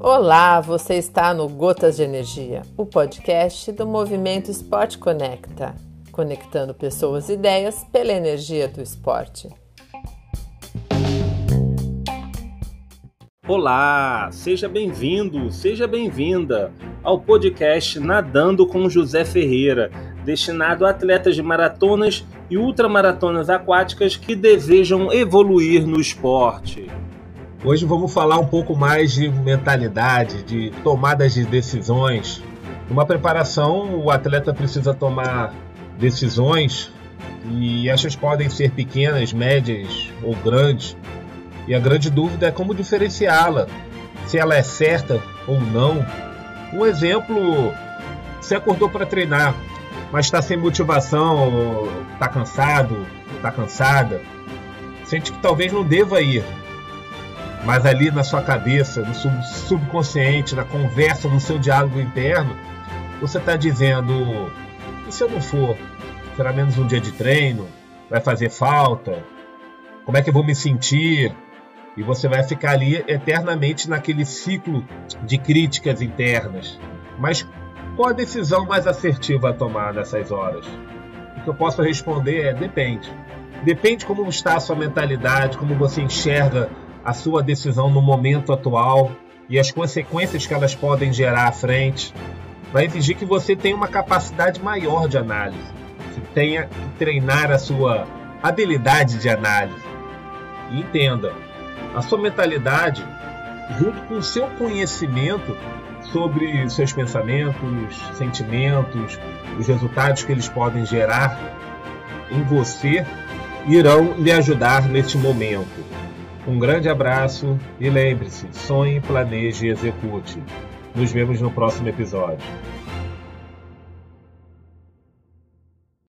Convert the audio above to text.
Olá, você está no Gotas de Energia, o podcast do Movimento Esporte Conecta, conectando pessoas e ideias pela energia do esporte. Olá, seja bem-vindo, seja bem-vinda ao podcast Nadando com José Ferreira, destinado a atletas de maratonas e ultramaratonas aquáticas que desejam evoluir no esporte. Hoje vamos falar um pouco mais de mentalidade, de tomadas de decisões. Numa preparação, o atleta precisa tomar decisões e essas podem ser pequenas, médias ou grandes. E a grande dúvida é como diferenciá-la, se ela é certa ou não. Um exemplo: você acordou para treinar, mas está sem motivação, está cansado, está cansada, sente que talvez não deva ir mas ali na sua cabeça, no subconsciente, na conversa, no seu diálogo interno, você está dizendo: e se eu não for? Será menos um dia de treino? Vai fazer falta? Como é que eu vou me sentir? E você vai ficar ali eternamente naquele ciclo de críticas internas. Mas qual a decisão mais assertiva a tomar nessas horas? O que eu posso responder é: depende. Depende como está a sua mentalidade, como você enxerga a sua decisão no momento atual e as consequências que elas podem gerar à frente, vai exigir que você tenha uma capacidade maior de análise, que tenha que treinar a sua habilidade de análise. E entenda, a sua mentalidade, junto com o seu conhecimento sobre seus pensamentos, sentimentos, os resultados que eles podem gerar em você, irão lhe ajudar neste momento. Um grande abraço e lembre-se: sonhe, planeje e execute. Nos vemos no próximo episódio.